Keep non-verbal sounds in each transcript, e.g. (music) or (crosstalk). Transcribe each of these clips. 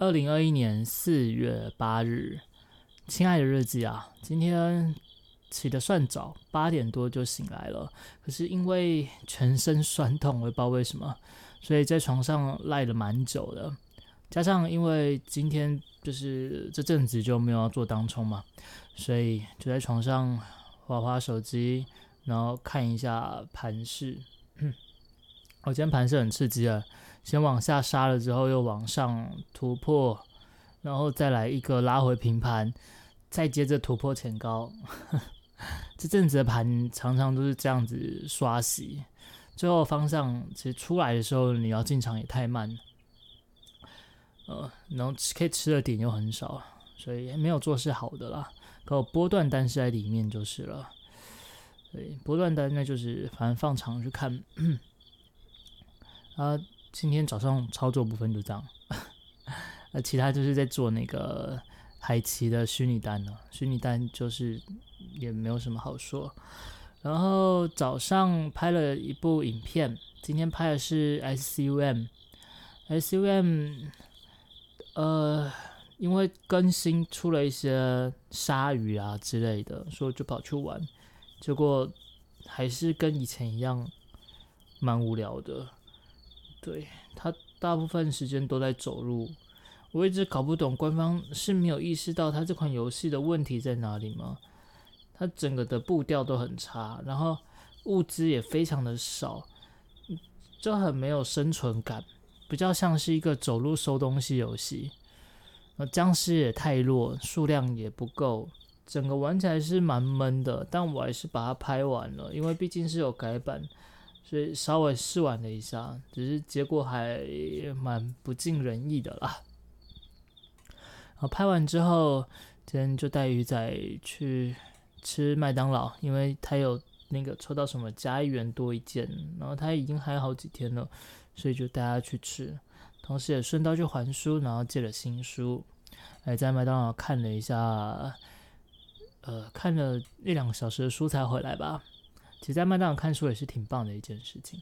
二零二一年四月八日，亲爱的日记啊，今天起得算早，八点多就醒来了。可是因为全身酸痛，我也不知道为什么，所以在床上赖了蛮久的。加上因为今天就是这阵子就没有要做当冲嘛，所以就在床上划划手机，然后看一下盘势。(clears throat) 我今天盘是很刺激啊，先往下杀了之后又往上突破，然后再来一个拉回平盘，再接着突破前高。(laughs) 这阵子的盘常常都是这样子刷洗，最后方向其实出来的时候你要进场也太慢了，呃，然后可以吃的点又很少，所以没有做是好的啦。可波段单是在里面就是了，对，波段单那就是反正放长去看。(coughs) 啊，今天早上操作部分就这样，呃，其他就是在做那个海奇的虚拟单呢。虚拟单就是也没有什么好说。然后早上拍了一部影片，今天拍的是 SUM，SUM，呃，因为更新出了一些鲨鱼啊之类的，所以就跑去玩，结果还是跟以前一样，蛮无聊的。对他大部分时间都在走路，我一直搞不懂官方是没有意识到他这款游戏的问题在哪里吗？他整个的步调都很差，然后物资也非常的少，就很没有生存感，比较像是一个走路收东西游戏。那僵尸也太弱，数量也不够，整个玩起来是蛮闷的。但我还是把它拍完了，因为毕竟是有改版。所以稍微试玩了一下，只是结果还蛮不尽人意的啦。然后拍完之后，今天就带鱼仔去吃麦当劳，因为他有那个抽到什么加一元多一件，然后他已经还好几天了，所以就带他去吃，同时也顺道去还书，然后借了新书，还在麦当劳看了一下，呃，看了一两个小时的书才回来吧。其实，在麦当劳看书也是挺棒的一件事情。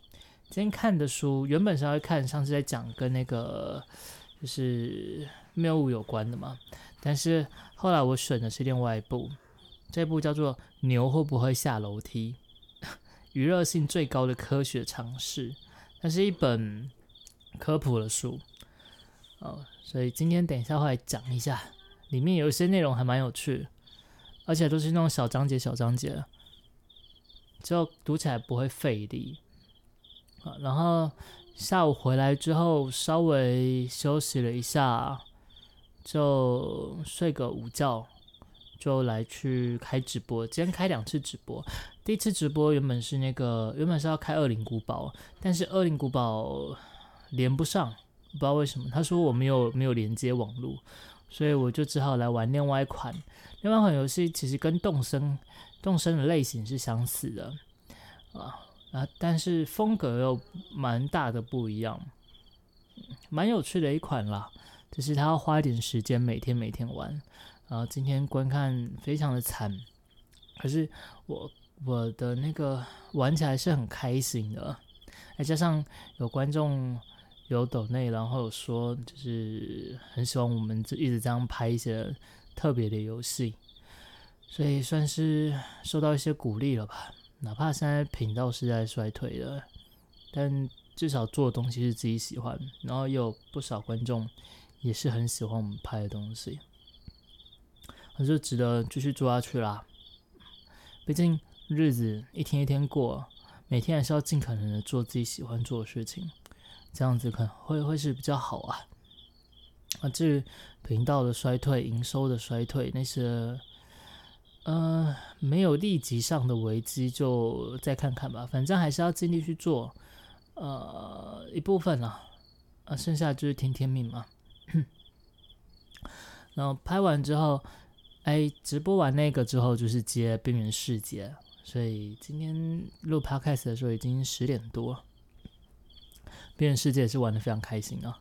今天看的书原本是要看上次在讲跟那个就是谬误有关的嘛，但是后来我选的是另外一部，这部叫做《牛会不会下楼梯》，(laughs) 娱乐性最高的科学常识，它是一本科普的书。哦，所以今天等一下会来讲一下，里面有一些内容还蛮有趣，而且都是那种小章节、小章节。就读起来不会费力啊。然后下午回来之后，稍微休息了一下，就睡个午觉，就来去开直播。今天开两次直播，第一次直播原本是那个原本是要开恶灵古堡，但是恶灵古堡连不上，不知道为什么。他说我没有没有连接网络，所以我就只好来玩另外一款。另外一款游戏其实跟动森。动身的类型是相似的啊啊，但是风格又蛮大的不一样，蛮有趣的一款啦。只是他要花一点时间，每天每天玩。然后今天观看非常的惨，可是我我的那个玩起来是很开心的。再加上有观众有抖内，然后说就是很喜欢我们这一直这样拍一些特别的游戏。所以算是受到一些鼓励了吧，哪怕现在频道是在衰退的，但至少做的东西是自己喜欢，然后也有不少观众也是很喜欢我们拍的东西，那就值得继续做下去啦。毕竟日子一天一天过，每天还是要尽可能的做自己喜欢做的事情，这样子可能会会是比较好啊。啊，至于频道的衰退、营收的衰退那些。呃，没有立即上的危机，就再看看吧。反正还是要尽力去做，呃，一部分啦，啊，剩下就是听天命嘛。然后拍完之后，哎，直播完那个之后就是接边缘世界，所以今天录 podcast 的时候已经十点多。边缘世界也是玩的非常开心啊，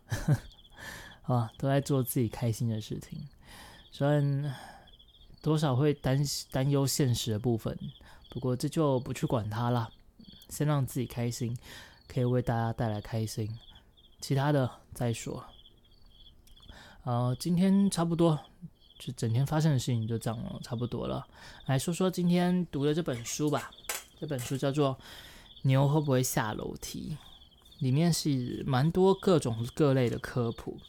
(laughs) 啊，都在做自己开心的事情，虽然。多少会担担忧现实的部分，不过这就不去管它了，先让自己开心，可以为大家带来开心，其他的再说。呃，今天差不多，就整天发生的事情就这样了，差不多了。来说说今天读的这本书吧。这本书叫做《牛会不会下楼梯》，里面是蛮多各种各类的科普。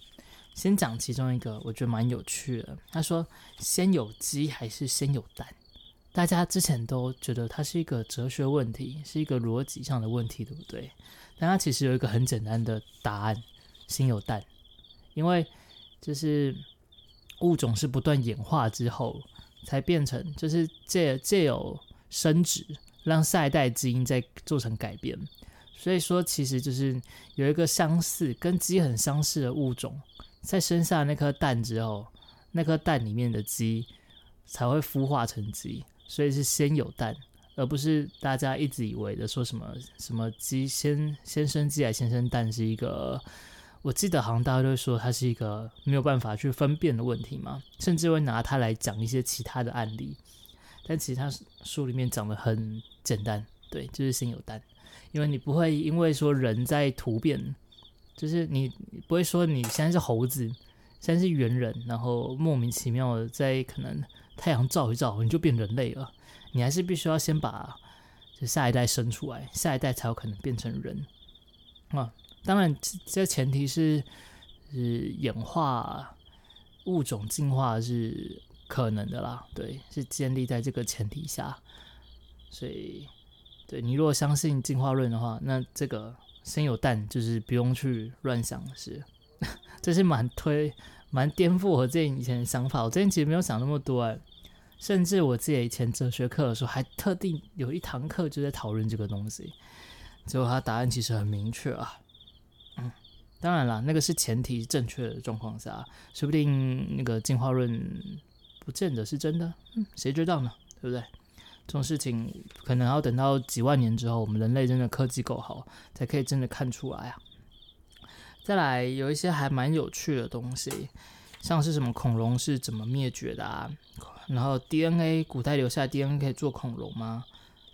先讲其中一个，我觉得蛮有趣的。他说：“先有鸡还是先有蛋？”大家之前都觉得它是一个哲学问题，是一个逻辑上的问题，对不对？但它其实有一个很简单的答案：先有蛋。因为就是物种是不断演化之后才变成，就是借借有生殖，让下一代基因再做成改变。所以说，其实就是有一个相似、跟鸡很相似的物种。在生下那颗蛋之后，那颗蛋里面的鸡才会孵化成鸡，所以是先有蛋，而不是大家一直以为的说什么什么鸡先先生鸡还先生蛋是一个，我记得好像大家都说它是一个没有办法去分辨的问题嘛，甚至会拿它来讲一些其他的案例，但其实它书里面讲的很简单，对，就是先有蛋，因为你不会因为说人在突变。就是你不会说你现在是猴子，现在是猿人，然后莫名其妙的在可能太阳照一照你就变人类了，你还是必须要先把就下一代生出来，下一代才有可能变成人啊。当然，这前提是是演化物种进化是可能的啦，对，是建立在这个前提下。所以，对你如果相信进化论的话，那这个。先有蛋，就是不用去乱想的事，(laughs) 这是蛮推、蛮颠覆我自己以前的想法。我之前其实没有想那么多哎，甚至我自己以前哲学课的时候，还特定有一堂课就在讨论这个东西。结果他答案其实很明确啊，嗯，当然了，那个是前提正确的状况下，说不定那个进化论不见得是真的，嗯，谁知道呢？对不对？这种事情可能要等到几万年之后，我们人类真的科技够好，才可以真的看出来啊。再来，有一些还蛮有趣的东西，像是什么恐龙是怎么灭绝的啊？然后 DNA 古代留下 DNA 可以做恐龙吗？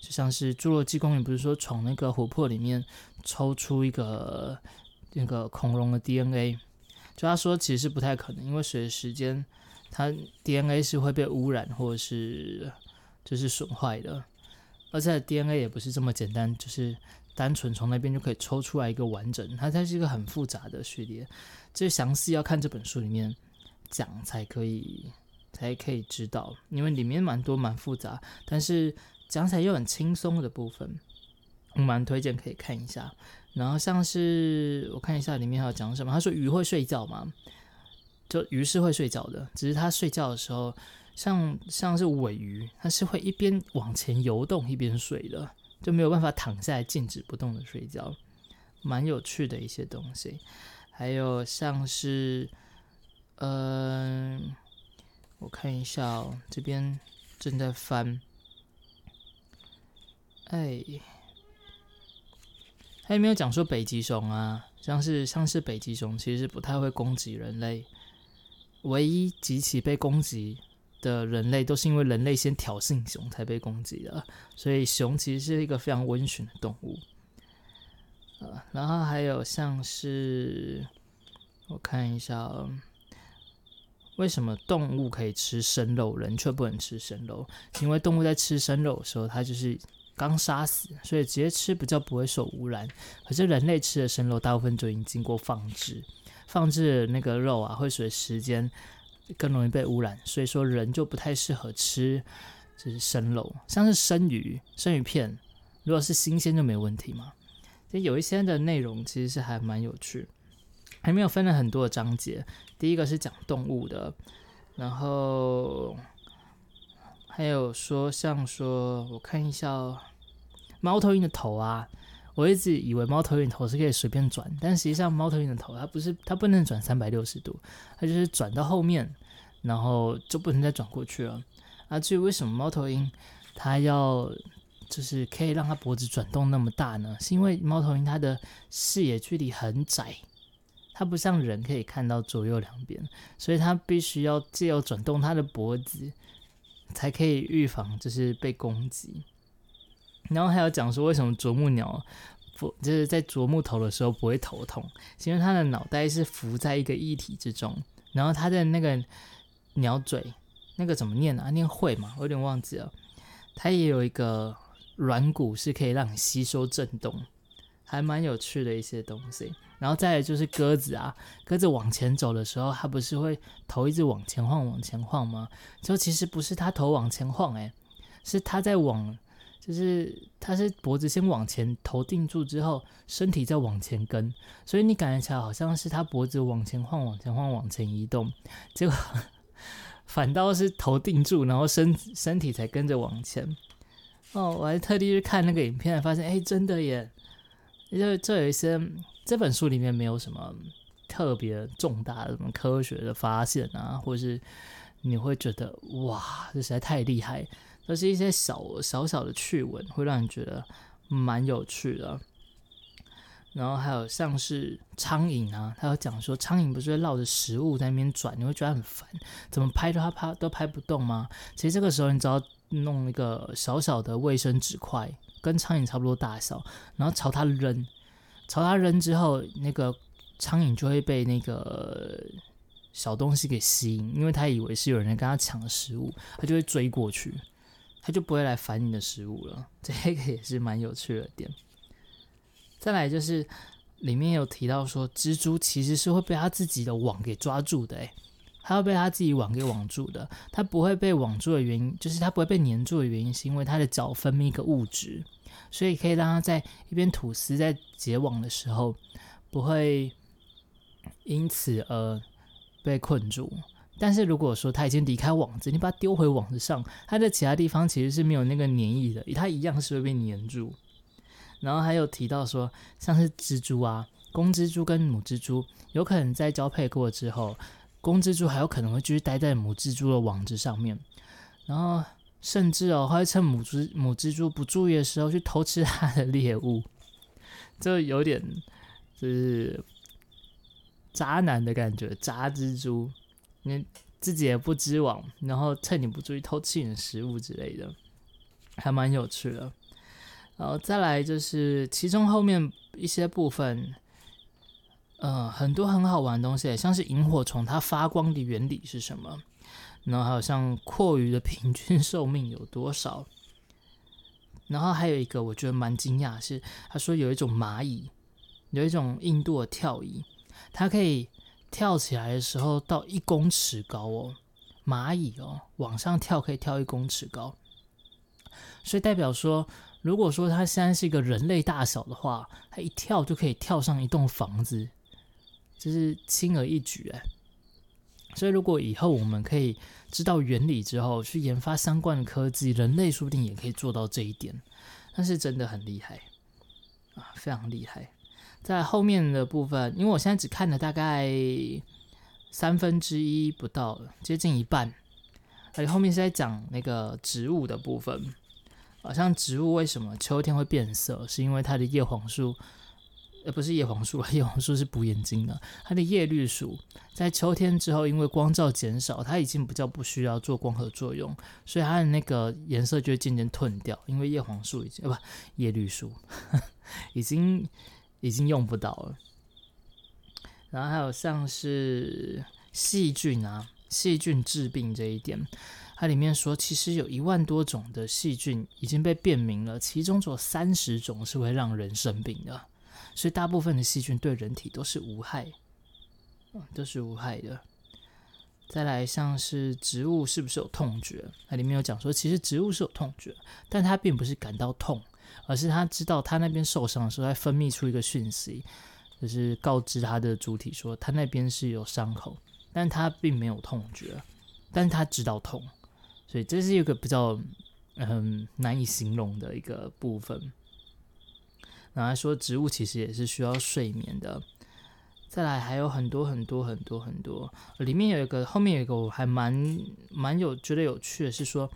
就像是侏罗纪公园不是说从那个琥珀里面抽出一个那个恐龙的 DNA，就他说其实不太可能，因为随着时间，它 DNA 是会被污染或者是。就是损坏的，而且 DNA 也不是这么简单，就是单纯从那边就可以抽出来一个完整，它它是一个很复杂的序列，这详细要看这本书里面讲才可以，才可以知道，因为里面蛮多蛮复杂，但是讲起来又很轻松的部分，我蛮推荐可以看一下。然后像是我看一下里面还有讲什么，他说鱼会睡觉吗？就鱼是会睡觉的，只是它睡觉的时候。像像是尾鱼，它是会一边往前游动一边睡的，就没有办法躺下来静止不动的睡觉，蛮有趣的一些东西。还有像是，嗯，我看一下哦，这边正在翻，哎，还有没有讲说北极熊啊？像是像是北极熊其实不太会攻击人类，唯一极其被攻击。的人类都是因为人类先挑衅熊才被攻击的，所以熊其实是一个非常温驯的动物。呃，然后还有像是我看一下，为什么动物可以吃生肉，人却不能吃生肉？因为动物在吃生肉的时候，它就是刚杀死，所以直接吃比较不会受污染。可是人类吃的生肉，大部分就已经经过放置，放置那个肉啊，会随时间。更容易被污染，所以说人就不太适合吃，就是生肉，像是生鱼、生鱼片，如果是新鲜就没问题嘛。就有一些的内容其实是还蛮有趣，还没有分了很多的章节。第一个是讲动物的，然后还有说像说，我看一下猫头鹰的头啊。我一直以为猫头鹰头是可以随便转，但实际上猫头鹰的头它不是，它不能转三百六十度，它就是转到后面，然后就不能再转过去了。啊，至于为什么猫头鹰它要就是可以让它脖子转动那么大呢？是因为猫头鹰它的视野距离很窄，它不像人可以看到左右两边，所以它必须要借由转动它的脖子，才可以预防就是被攻击。然后还有讲说，为什么啄木鸟不就是在啄木头的时候不会头痛？因为它的脑袋是浮在一个液体之中，然后它的那个鸟嘴，那个怎么念啊？念会嘛？我有点忘记了。它也有一个软骨，是可以让你吸收震动，还蛮有趣的一些东西。然后再来就是鸽子啊，鸽子往前走的时候，它不是会头一直往前晃、往前晃吗？就其实不是它头往前晃，诶，是它在往，就是它是脖子先往前，头定住之后，身体再往前跟，所以你感觉起来好像是它脖子往前晃、往前晃、往前移动，结果 (laughs) 反倒是头定住，然后身身体才跟着往前。哦，我还特地去看那个影片，发现哎，真的耶，就这有一些。这本书里面没有什么特别重大的什么科学的发现啊，或是你会觉得哇，这实在太厉害，都是一些小小小的趣闻，会让你觉得蛮有趣的。然后还有像是苍蝇啊，他有讲说苍蝇不是会绕着食物在那边转，你会觉得很烦，怎么拍都它拍都拍不动吗？其实这个时候你只要弄一个小小的卫生纸块，跟苍蝇差不多大小，然后朝它扔。朝它扔之后，那个苍蝇就会被那个小东西给吸引，因为它以为是有人跟它抢食物，它就会追过去，它就不会来烦你的食物了。(laughs) 这个也是蛮有趣的点。再来就是里面有提到说，蜘蛛其实是会被它自己的网给抓住的，诶，它要被它自己网给网住的。它不会被网住的原因，就是它不会被粘住的原因，是因为它的脚分泌一个物质。所以可以让它在一边吐丝，在结网的时候不会因此而被困住。但是如果说它已经离开网子，你把它丢回网子上，它在其他地方其实是没有那个粘液的，它一样是会被粘住。然后还有提到说，像是蜘蛛啊，公蜘蛛跟母蜘蛛有可能在交配过之后，公蜘蛛还有可能会继续待在母蜘蛛的网子上面，然后。甚至哦，会趁母蜘母蜘蛛不注意的时候去偷吃它的猎物，(laughs) 就有点就是渣男的感觉，渣蜘蛛，你自己也不织网，然后趁你不注意偷吃你的食物之类的，还蛮有趣的。然后再来就是其中后面一些部分，呃，很多很好玩的东西，像是萤火虫它发光的原理是什么？然后还有像阔鱼的平均寿命有多少？然后还有一个我觉得蛮惊讶是，他说有一种蚂蚁，有一种印度的跳蚁，它可以跳起来的时候到一公尺高哦，蚂蚁哦往上跳可以跳一公尺高，所以代表说，如果说它现在是一个人类大小的话，它一跳就可以跳上一栋房子，就是轻而易举哎。所以，如果以后我们可以知道原理之后，去研发相关的科技，人类说不定也可以做到这一点。那是真的很厉害啊，非常厉害。在后面的部分，因为我现在只看了大概三分之一不到，接近一半，而且后面是在讲那个植物的部分。好像植物为什么秋天会变色，是因为它的叶黄素。呃，不是叶黄素叶黄素是补眼睛的。它的叶绿素在秋天之后，因为光照减少，它已经比较不需要做光合作用，所以它的那个颜色就会渐渐褪掉。因为叶黄素已经呃不叶绿素 (laughs) 已经已经用不到了。然后还有像是细菌啊，细菌治病这一点，它里面说其实有一万多种的细菌已经被辨明了，其中只有三十种是会让人生病的。所以大部分的细菌对人体都是无害，嗯，都是无害的。再来，像是植物是不是有痛觉？它里面有讲说，其实植物是有痛觉，但它并不是感到痛，而是它知道它那边受伤的时候，它分泌出一个讯息，就是告知它的主体说它那边是有伤口，但它并没有痛觉，但它知道痛，所以这是一个比较嗯难以形容的一个部分。然后说植物其实也是需要睡眠的，再来还有很多很多很多很多，里面有一个后面有一个我还蛮蛮有觉得有趣的是说，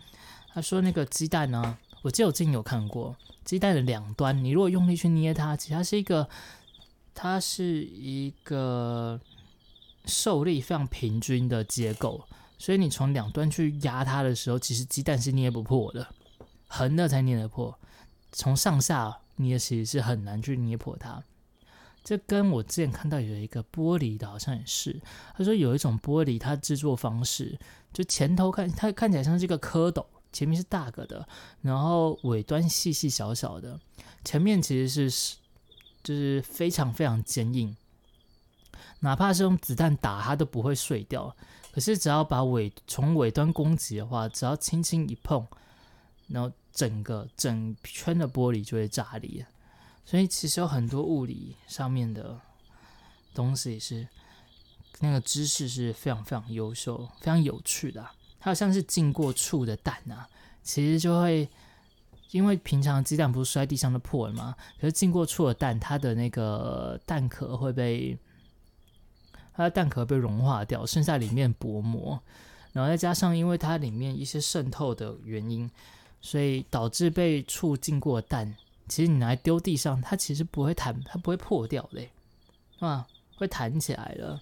他说那个鸡蛋呢，我记得我之前有看过鸡蛋的两端，你如果用力去捏它，其实它是一个它是一个受力非常平均的结构，所以你从两端去压它的时候，其实鸡蛋是捏不破的，横的才捏得破，从上下。捏其实是很难去捏破它，这跟我之前看到有一个玻璃的，好像也是。他说有一种玻璃，它制作方式就前头看它看起来像是一个蝌蚪，前面是大个的，然后尾端细细小小的，前面其实是就是非常非常坚硬，哪怕是用子弹打它都不会碎掉。可是只要把尾从尾端攻击的话，只要轻轻一碰，然后整个整圈的玻璃就会炸裂。所以其实有很多物理上面的东西是那个知识是非常非常优秀、非常有趣的。它好像是浸过醋的蛋啊，其实就会因为平常鸡蛋不是摔地上都破了吗？可是浸过醋的蛋，它的那个蛋壳会被它的蛋壳被融化掉，剩下里面薄膜，然后再加上因为它里面一些渗透的原因，所以导致被醋浸过蛋。其实你来丢地上，它其实不会弹，它不会破掉嘞，啊，会弹起来了，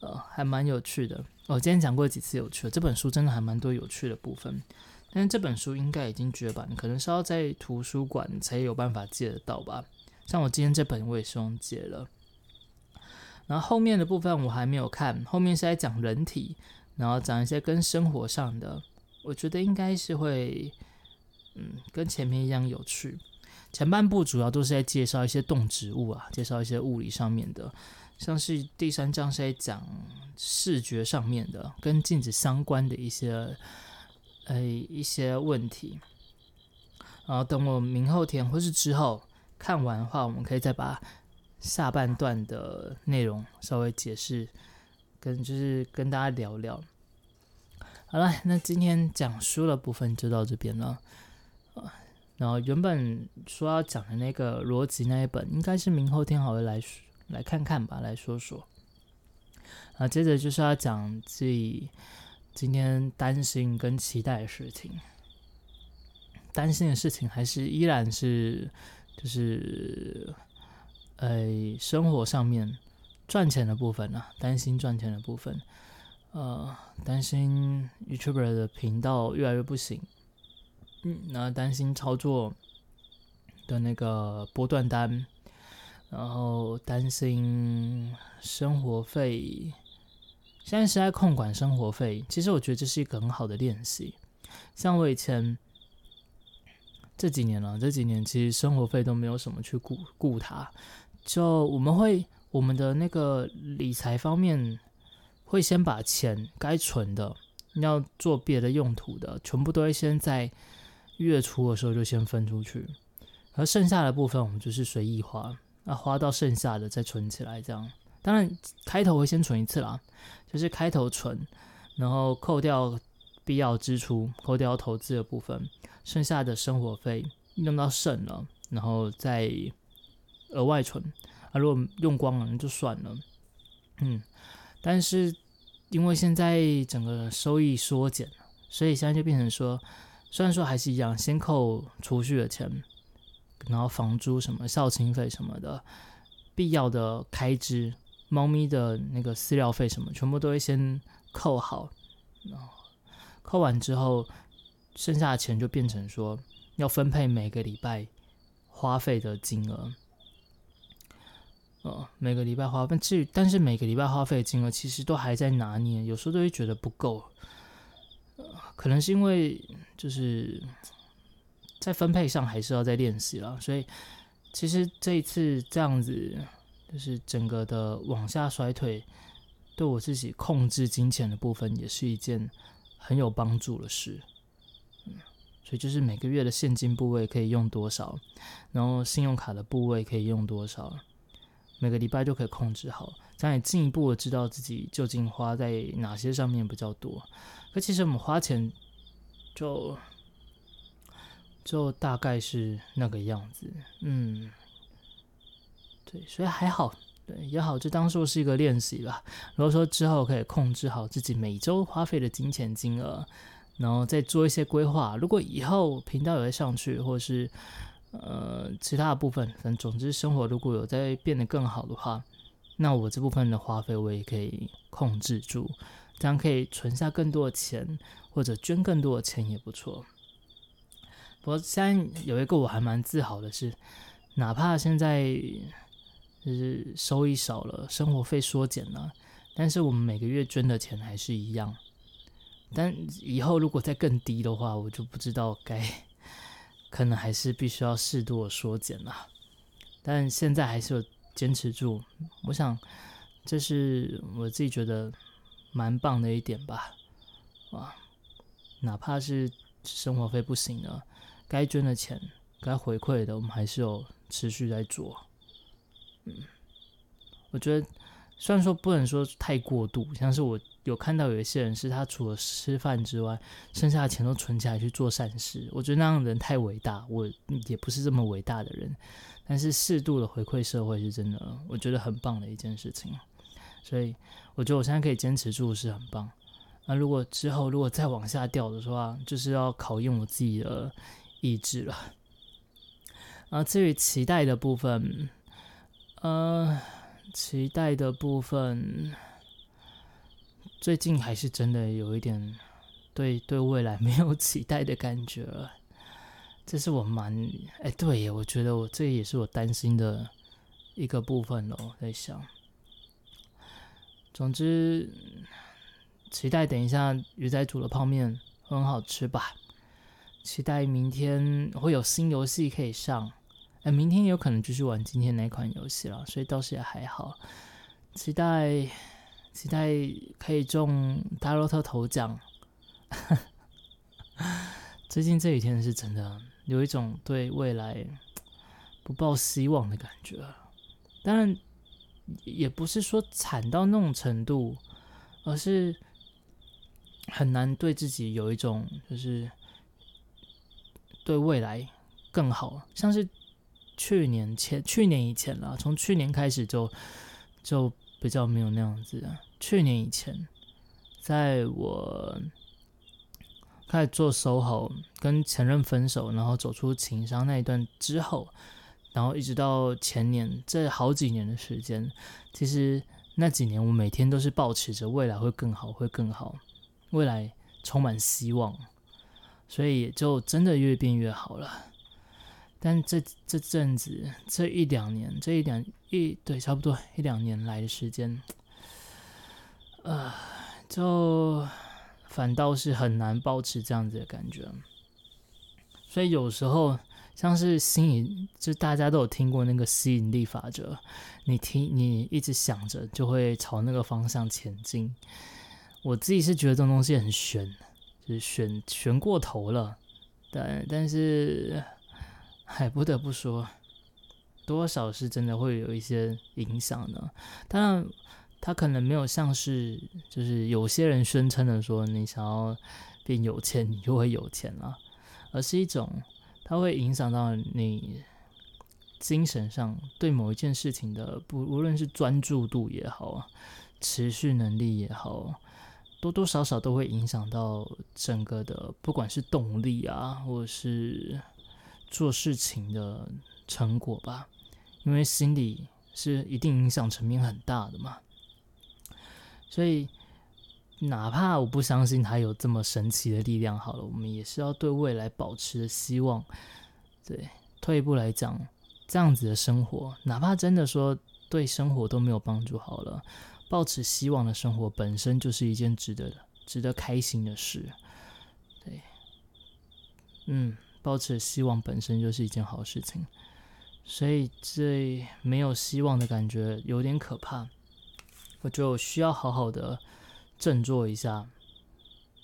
呃，还蛮有趣的。我今天讲过几次有趣的，这本书真的还蛮多有趣的部分。但是这本书应该已经绝版，可能是要在图书馆才有办法借得到吧。像我今天这本我也是用借了。然后后面的部分我还没有看，后面是在讲人体，然后讲一些跟生活上的，我觉得应该是会，嗯，跟前面一样有趣。前半部主要都是在介绍一些动植物啊，介绍一些物理上面的，像是第三章是在讲视觉上面的，跟镜子相关的一些呃一些问题。然后等我明后天或是之后看完的话，我们可以再把下半段的内容稍微解释，跟就是跟大家聊聊。好了，那今天讲书的部分就到这边了啊。然后原本说要讲的那个逻辑那一本，应该是明后天好会来来看看吧，来说说。啊，接着就是要讲自己今天担心跟期待的事情。担心的事情还是依然是就是呃生活上面赚钱的部分啊，担心赚钱的部分，呃，担心 YouTuber 的频道越来越不行。嗯，然后担心操作的那个波段单，然后担心生活费，现在是在控管生活费。其实我觉得这是一个很好的练习。像我以前这几年了，这几年其实生活费都没有什么去顾顾它，就我们会我们的那个理财方面会先把钱该存的要做别的用途的，全部都会先在。月初的时候就先分出去，而剩下的部分我们就是随意花，啊花到剩下的再存起来，这样。当然开头会先存一次啦，就是开头存，然后扣掉必要支出，扣掉投资的部分，剩下的生活费用到剩了，然后再额外存。啊，如果用光了那就算了。嗯，但是因为现在整个收益缩减所以现在就变成说。虽然说还是一样，先扣储蓄的钱，然后房租什么、校清费什么的，必要的开支，猫咪的那个饲料费什么，全部都会先扣好。扣完之后，剩下的钱就变成说要分配每个礼拜花费的金额。呃，每个礼拜花费，至于但是每个礼拜花费的金额其实都还在拿捏，有时候都会觉得不够。可能是因为就是在分配上还是要再练习了，所以其实这一次这样子就是整个的往下衰退，对我自己控制金钱的部分也是一件很有帮助的事。嗯，所以就是每个月的现金部位可以用多少，然后信用卡的部位可以用多少，每个礼拜就可以控制好，这样也进一步的知道自己究竟花在哪些上面比较多。可其实我们花钱就就大概是那个样子，嗯，对，所以还好，对也好，就当做是一个练习吧。如果说之后可以控制好自己每周花费的金钱金额，然后再做一些规划。如果以后频道有在上去，或是呃其他的部分，反正总之生活如果有在变得更好的话，那我这部分的花费我也可以控制住。这样可以存下更多的钱，或者捐更多的钱也不错。不过现在有一个我还蛮自豪的是，哪怕现在就是收益少了，生活费缩减了，但是我们每个月捐的钱还是一样。但以后如果再更低的话，我就不知道该，可能还是必须要适度的缩减了。但现在还是有坚持住，我想这是我自己觉得蛮棒的一点吧。哇，哪怕是生活费不行了，该捐的钱、该回馈的，我们还是有持续在做。嗯，我觉得虽然说不能说太过度，像是我。有看到有一些人是他除了吃饭之外，剩下的钱都存起来去做善事。我觉得那样的人太伟大，我也不是这么伟大的人。但是适度的回馈社会是真的，我觉得很棒的一件事情。所以我觉得我现在可以坚持住是很棒。那如果之后如果再往下掉的话，就是要考验我自己的意志了。啊，至于期待的部分，呃，期待的部分。最近还是真的有一点对对未来没有期待的感觉，这是我蛮哎对，我觉得我这也是我担心的一个部分咯，在想，总之期待等一下鱼仔煮的泡面很好吃吧，期待明天会有新游戏可以上，哎，明天有可能继续玩今天那款游戏了，所以倒是也还好，期待。期待可以中大乐特头奖。(laughs) 最近这几天是真的有一种对未来不抱希望的感觉。当然，也不是说惨到那种程度，而是很难对自己有一种就是对未来更好。像是去年前、去年以前了，从去年开始就就。比较没有那样子。去年以前，在我开始做 SOHO，跟前任分手，然后走出情商那一段之后，然后一直到前年，这好几年的时间，其实那几年我每天都是保持着未来会更好，会更好，未来充满希望，所以也就真的越变越好了。但这这阵子，这一两年，这一两一对差不多一两年来的时间，呃，就反倒是很难保持这样子的感觉。所以有时候像是吸引，就大家都有听过那个吸引力法则，你听你一直想着，就会朝那个方向前进。我自己是觉得这种东西很悬，就是悬悬过头了。但但是。还不得不说，多少是真的会有一些影响的。当然，他可能没有像是就是有些人宣称的说，你想要变有钱，你就会有钱了，而是一种，它会影响到你精神上对某一件事情的不，无论是专注度也好，持续能力也好，多多少少都会影响到整个的，不管是动力啊，或者是。做事情的成果吧，因为心理是一定影响层面很大的嘛，所以哪怕我不相信他有这么神奇的力量，好了，我们也是要对未来保持希望。对，退一步来讲，这样子的生活，哪怕真的说对生活都没有帮助，好了，保持希望的生活本身就是一件值得的、值得开心的事。对，嗯。抱持希望本身就是一件好事情，所以这没有希望的感觉有点可怕，我就需要好好的振作一下。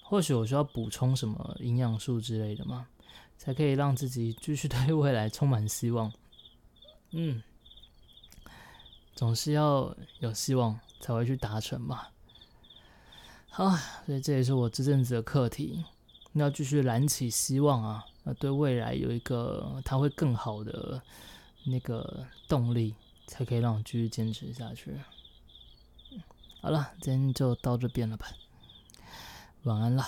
或许我需要补充什么营养素之类的嘛，才可以让自己继续对未来充满希望。嗯，总是要有希望才会去达成嘛。好，所以这也是我这阵子的课题，要继续燃起希望啊。对未来有一个它会更好的那个动力，才可以让我继续坚持下去。好了，今天就到这边了吧，晚安了。